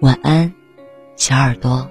晚安，小耳朵。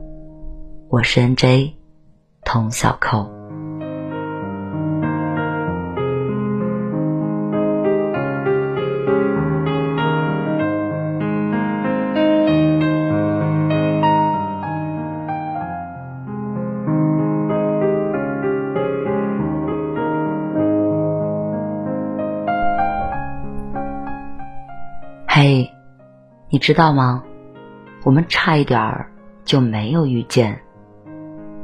我是 N.J. 童小扣。嘿，你知道吗？我们差一点儿就没有遇见。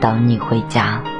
等你回家。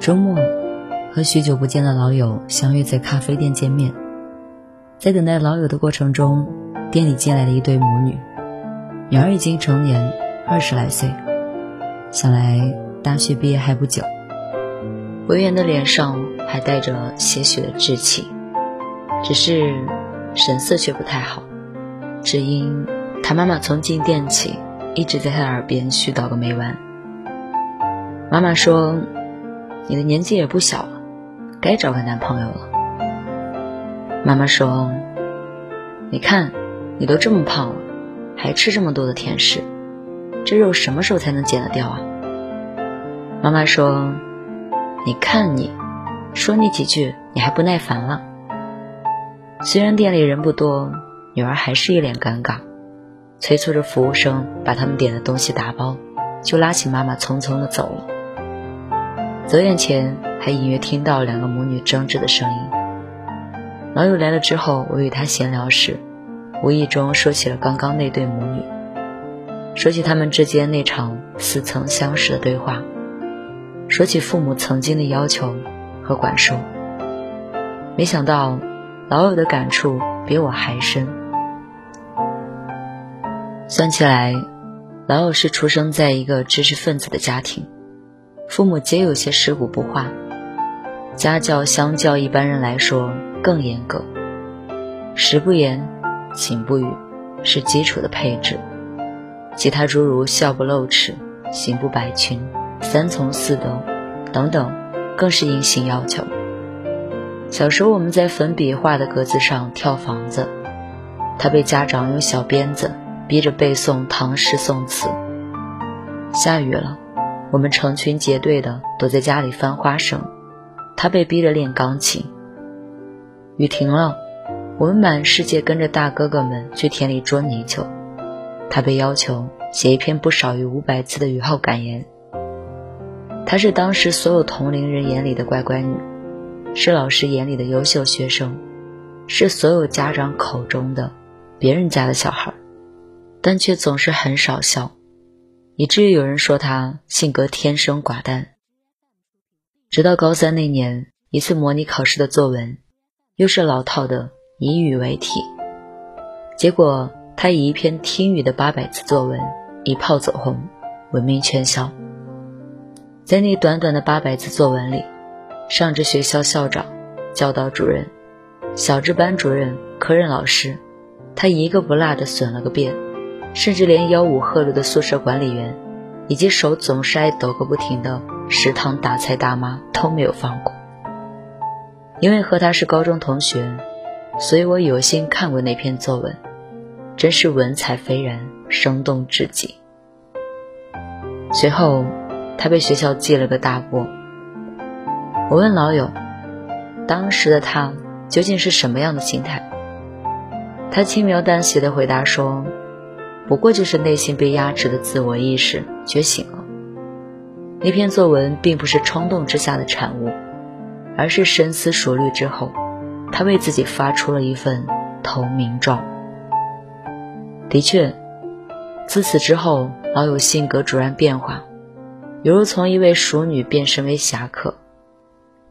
周末，和许久不见的老友相约在咖啡店见面。在等待老友的过程中，店里进来了一对母女，女儿已经成年，二十来岁，想来大学毕业还不久。维园的脸上还带着些许的稚气，只是神色却不太好，只因他妈妈从进店起一直在他耳边絮叨个没完。妈妈说：“你的年纪也不小了，该找个男朋友了。”妈妈说：“你看，你都这么胖了，还吃这么多的甜食，这肉什么时候才能减得掉啊？”妈妈说。你看你，说你几句，你还不耐烦了。虽然店里人不多，女儿还是一脸尴尬，催促着服务生把他们点的东西打包，就拉起妈妈匆匆的走了。走远前还隐约听到两个母女争执的声音。老友来了之后，我与他闲聊时，无意中说起了刚刚那对母女，说起他们之间那场似曾相识的对话。说起父母曾经的要求和管束，没想到老友的感触比我还深。算起来，老友是出生在一个知识分子的家庭，父母皆有些尸骨不化，家教相较一般人来说更严格，食不言，寝不语是基础的配置，其他诸如笑不露齿，行不摆裙。三从四德，等等，更是硬性要求。小时候我们在粉笔画的格子上跳房子，他被家长用小鞭子逼着背诵唐诗宋词。下雨了，我们成群结队的躲在家里翻花绳，他被逼着练钢琴。雨停了，我们满世界跟着大哥哥们去田里捉泥鳅，他被要求写一篇不少于五百字的雨后感言。她是当时所有同龄人眼里的乖乖女，是老师眼里的优秀学生，是所有家长口中的别人家的小孩，但却总是很少笑，以至于有人说他性格天生寡淡。直到高三那年一次模拟考试的作文，又是老套的以语为题，结果他以一篇听雨的八百字作文一炮走红，闻名全校。在那短短的八百字作文里，上至学校校长、教导主任，小至班主任、科任老师，他一个不落的损了个遍，甚至连吆五喝六的宿舍管理员，以及手总是爱抖个不停的食堂打菜大妈都没有放过。因为和他是高中同学，所以我有幸看过那篇作文，真是文采斐然，生动至极。随后。他被学校记了个大过。我问老友，当时的他究竟是什么样的心态？他轻描淡写的回答说：“不过就是内心被压制的自我意识觉醒了。那篇作文并不是冲动之下的产物，而是深思熟虑之后，他为自己发出了一份投名状。的确，自此之后，老友性格陡然变化。”犹如从一位淑女变身为侠客，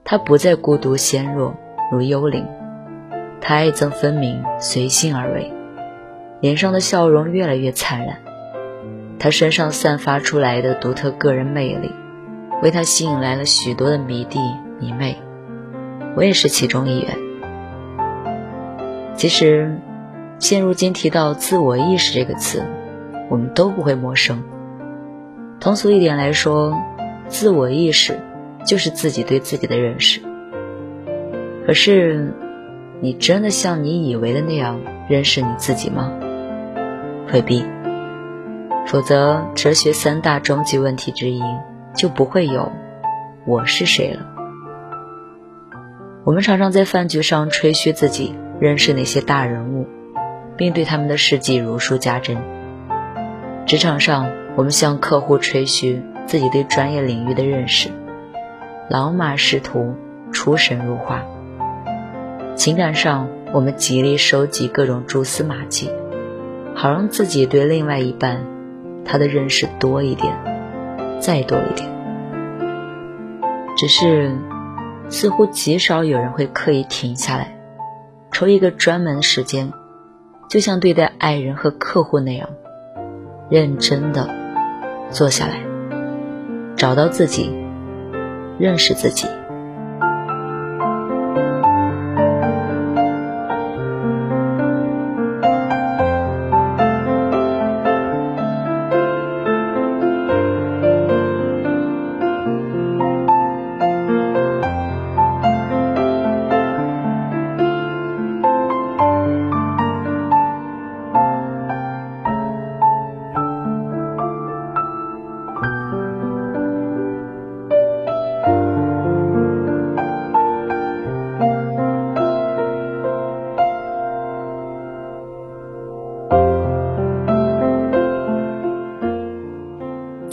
他不再孤独纤弱如幽灵，他爱憎分明，随性而为，脸上的笑容越来越灿烂。他身上散发出来的独特个人魅力，为他吸引来了许多的迷弟迷妹，我也是其中一员。其实，现如今提到自我意识这个词，我们都不会陌生。通俗一点来说，自我意识就是自己对自己的认识。可是，你真的像你以为的那样认识你自己吗？回避。否则，哲学三大终极问题之一就不会有“我是谁”了。我们常常在饭局上吹嘘自己认识那些大人物，并对他们的事迹如数家珍。职场上。我们向客户吹嘘自己对专业领域的认识，老马识途，出神入化。情感上，我们极力收集各种蛛丝马迹，好让自己对另外一半他的认识多一点，再多一点。只是似乎极少有人会刻意停下来，抽一个专门时间，就像对待爱人和客户那样，认真的坐下来，找到自己，认识自己。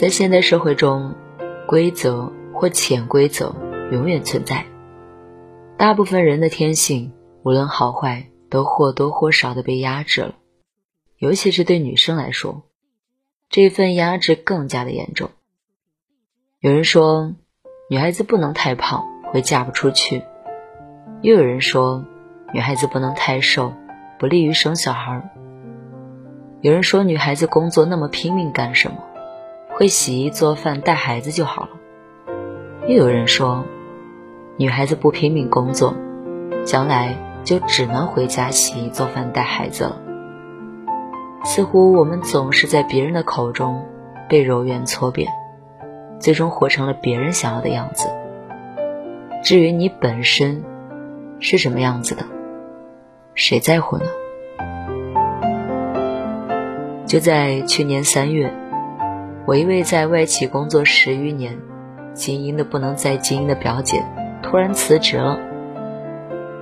在现代社会中，规则或潜规则永远存在。大部分人的天性，无论好坏，都或多或少的被压制了。尤其是对女生来说，这份压制更加的严重。有人说，女孩子不能太胖，会嫁不出去；又有人说，女孩子不能太瘦，不利于生小孩。有人说，女孩子工作那么拼命干什么？会洗衣做饭带孩子就好了。又有人说，女孩子不拼命工作，将来就只能回家洗衣做饭带孩子了。似乎我们总是在别人的口中被柔圆搓扁，最终活成了别人想要的样子。至于你本身是什么样子的，谁在乎呢？就在去年三月。我一位在外企工作十余年、精英的不能再精英的表姐，突然辞职了。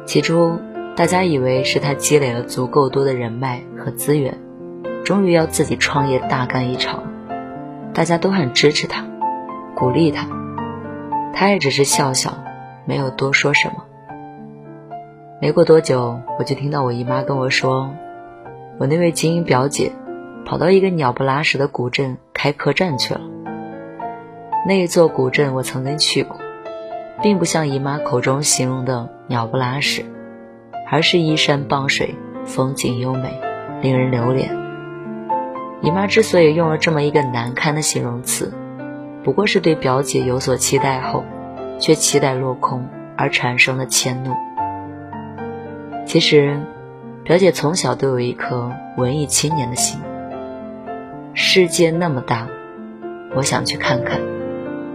起初，大家以为是她积累了足够多的人脉和资源，终于要自己创业大干一场，大家都很支持她，鼓励她。她也只是笑笑，没有多说什么。没过多久，我就听到我姨妈跟我说，我那位精英表姐。跑到一个鸟不拉屎的古镇开客栈去了。那一座古镇我曾经去过，并不像姨妈口中形容的鸟不拉屎，而是依山傍水，风景优美，令人留恋。姨妈之所以用了这么一个难堪的形容词，不过是对表姐有所期待后，却期待落空而产生的迁怒。其实，表姐从小都有一颗文艺青年的心。世界那么大，我想去看看。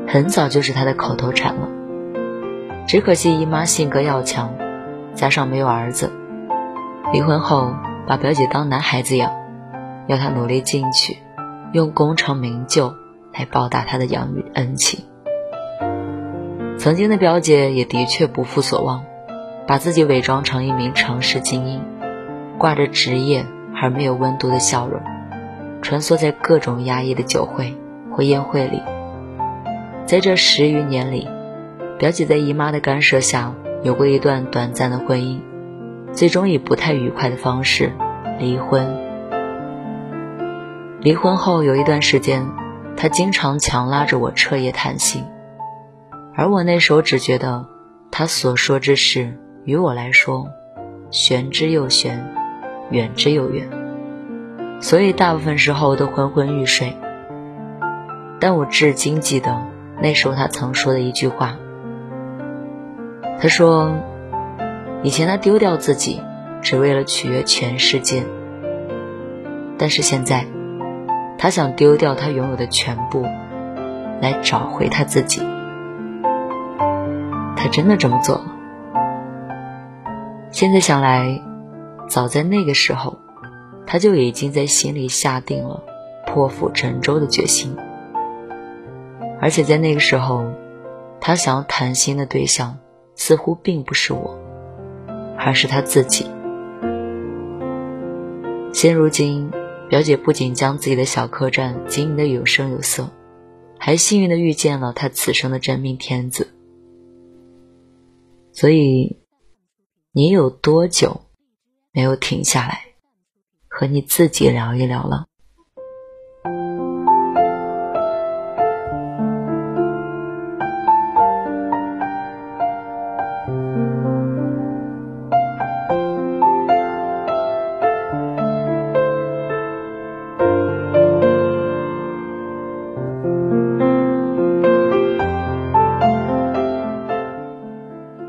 很早就是他的口头禅了。只可惜姨妈性格要强，加上没有儿子，离婚后把表姐当男孩子养，要她努力进取，用功成名就来报答她的养育恩情。曾经的表姐也的确不负所望，把自己伪装成一名城市精英，挂着职业而没有温度的笑容。穿梭在各种压抑的酒会或宴会里，在这十余年里，表姐在姨妈的干涉下有过一段短暂的婚姻，最终以不太愉快的方式离婚。离婚后有一段时间，她经常强拉着我彻夜谈心，而我那时候只觉得她所说之事于我来说，玄之又玄，远之又远。所以大部分时候都昏昏欲睡，但我至今记得那时候他曾说的一句话。他说：“以前他丢掉自己，只为了取悦全世界。但是现在，他想丢掉他拥有的全部，来找回他自己。他真的这么做了。现在想来，早在那个时候。”他就已经在心里下定了破釜沉舟的决心，而且在那个时候，他想要谈心的对象似乎并不是我，而是他自己。现如今，表姐不仅将自己的小客栈经营的有声有色，还幸运的遇见了他此生的真命天子。所以，你有多久没有停下来？和你自己聊一聊了。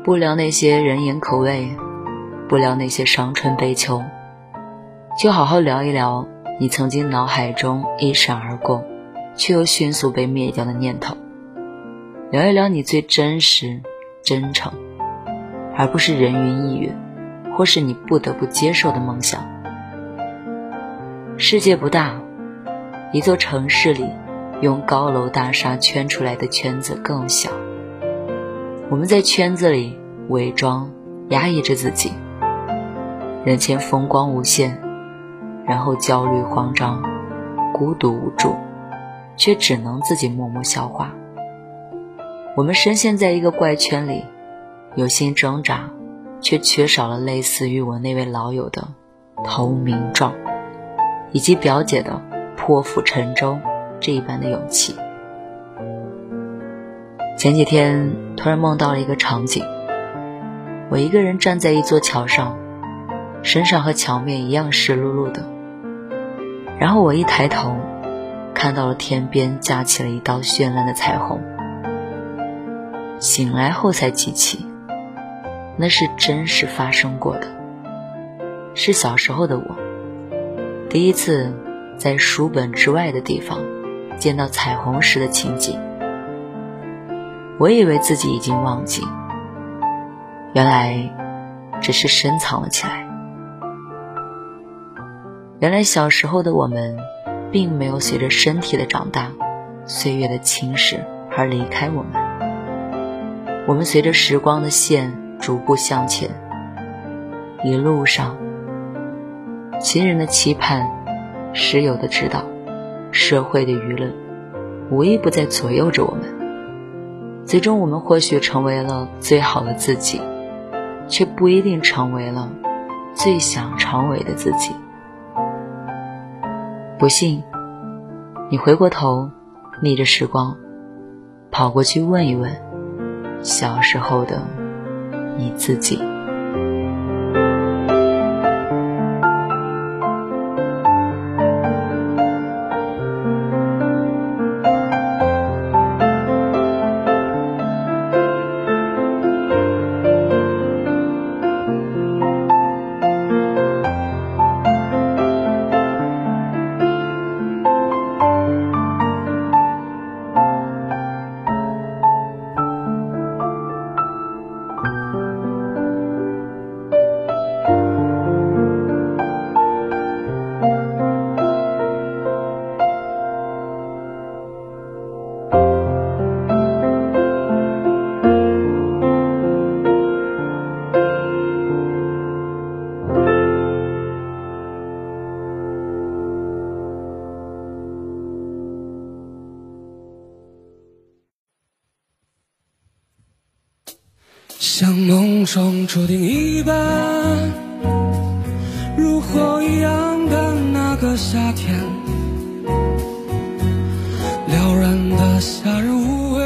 不聊那些人言可畏不聊那些伤春悲秋。就好好聊一聊你曾经脑海中一闪而过，却又迅速被灭掉的念头。聊一聊你最真实、真诚，而不是人云亦云，或是你不得不接受的梦想。世界不大，一座城市里，用高楼大厦圈出来的圈子更小。我们在圈子里伪装、压抑着自己，人前风光无限，然后焦虑、慌张、孤独、无助，却只能自己默默消化。我们深陷在一个怪圈里，有心挣扎，却缺少了类似于我那位老友的投名状，以及表姐的破釜沉舟这一般的勇气。前几天突然梦到了一个场景，我一个人站在一座桥上，身上和桥面一样湿漉漉的。然后我一抬头，看到了天边架起了一道绚烂的彩虹。醒来后才记起，那是真实发生过的，是小时候的我，第一次在书本之外的地方见到彩虹时的情景。我以为自己已经忘记，原来只是深藏了起来。原来小时候的我们，并没有随着身体的长大、岁月的侵蚀而离开我们。我们随着时光的线逐步向前，一路上，亲人的期盼、室友的指导、社会的舆论，无一不在左右着我们。最终，我们或许成为了最好的自己，却不一定成为了最想成为的自己。不信，你回过头，逆着时光，跑过去问一问小时候的你自己。中注定一般，如火一样的那个夏天，撩人的夏日午夜，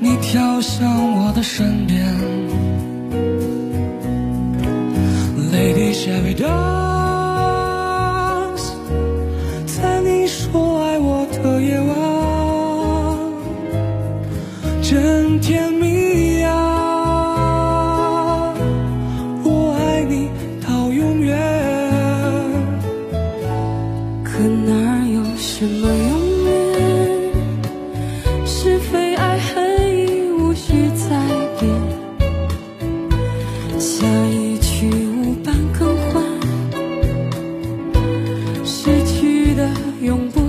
你跳向我的身边，Lady Shabby 永不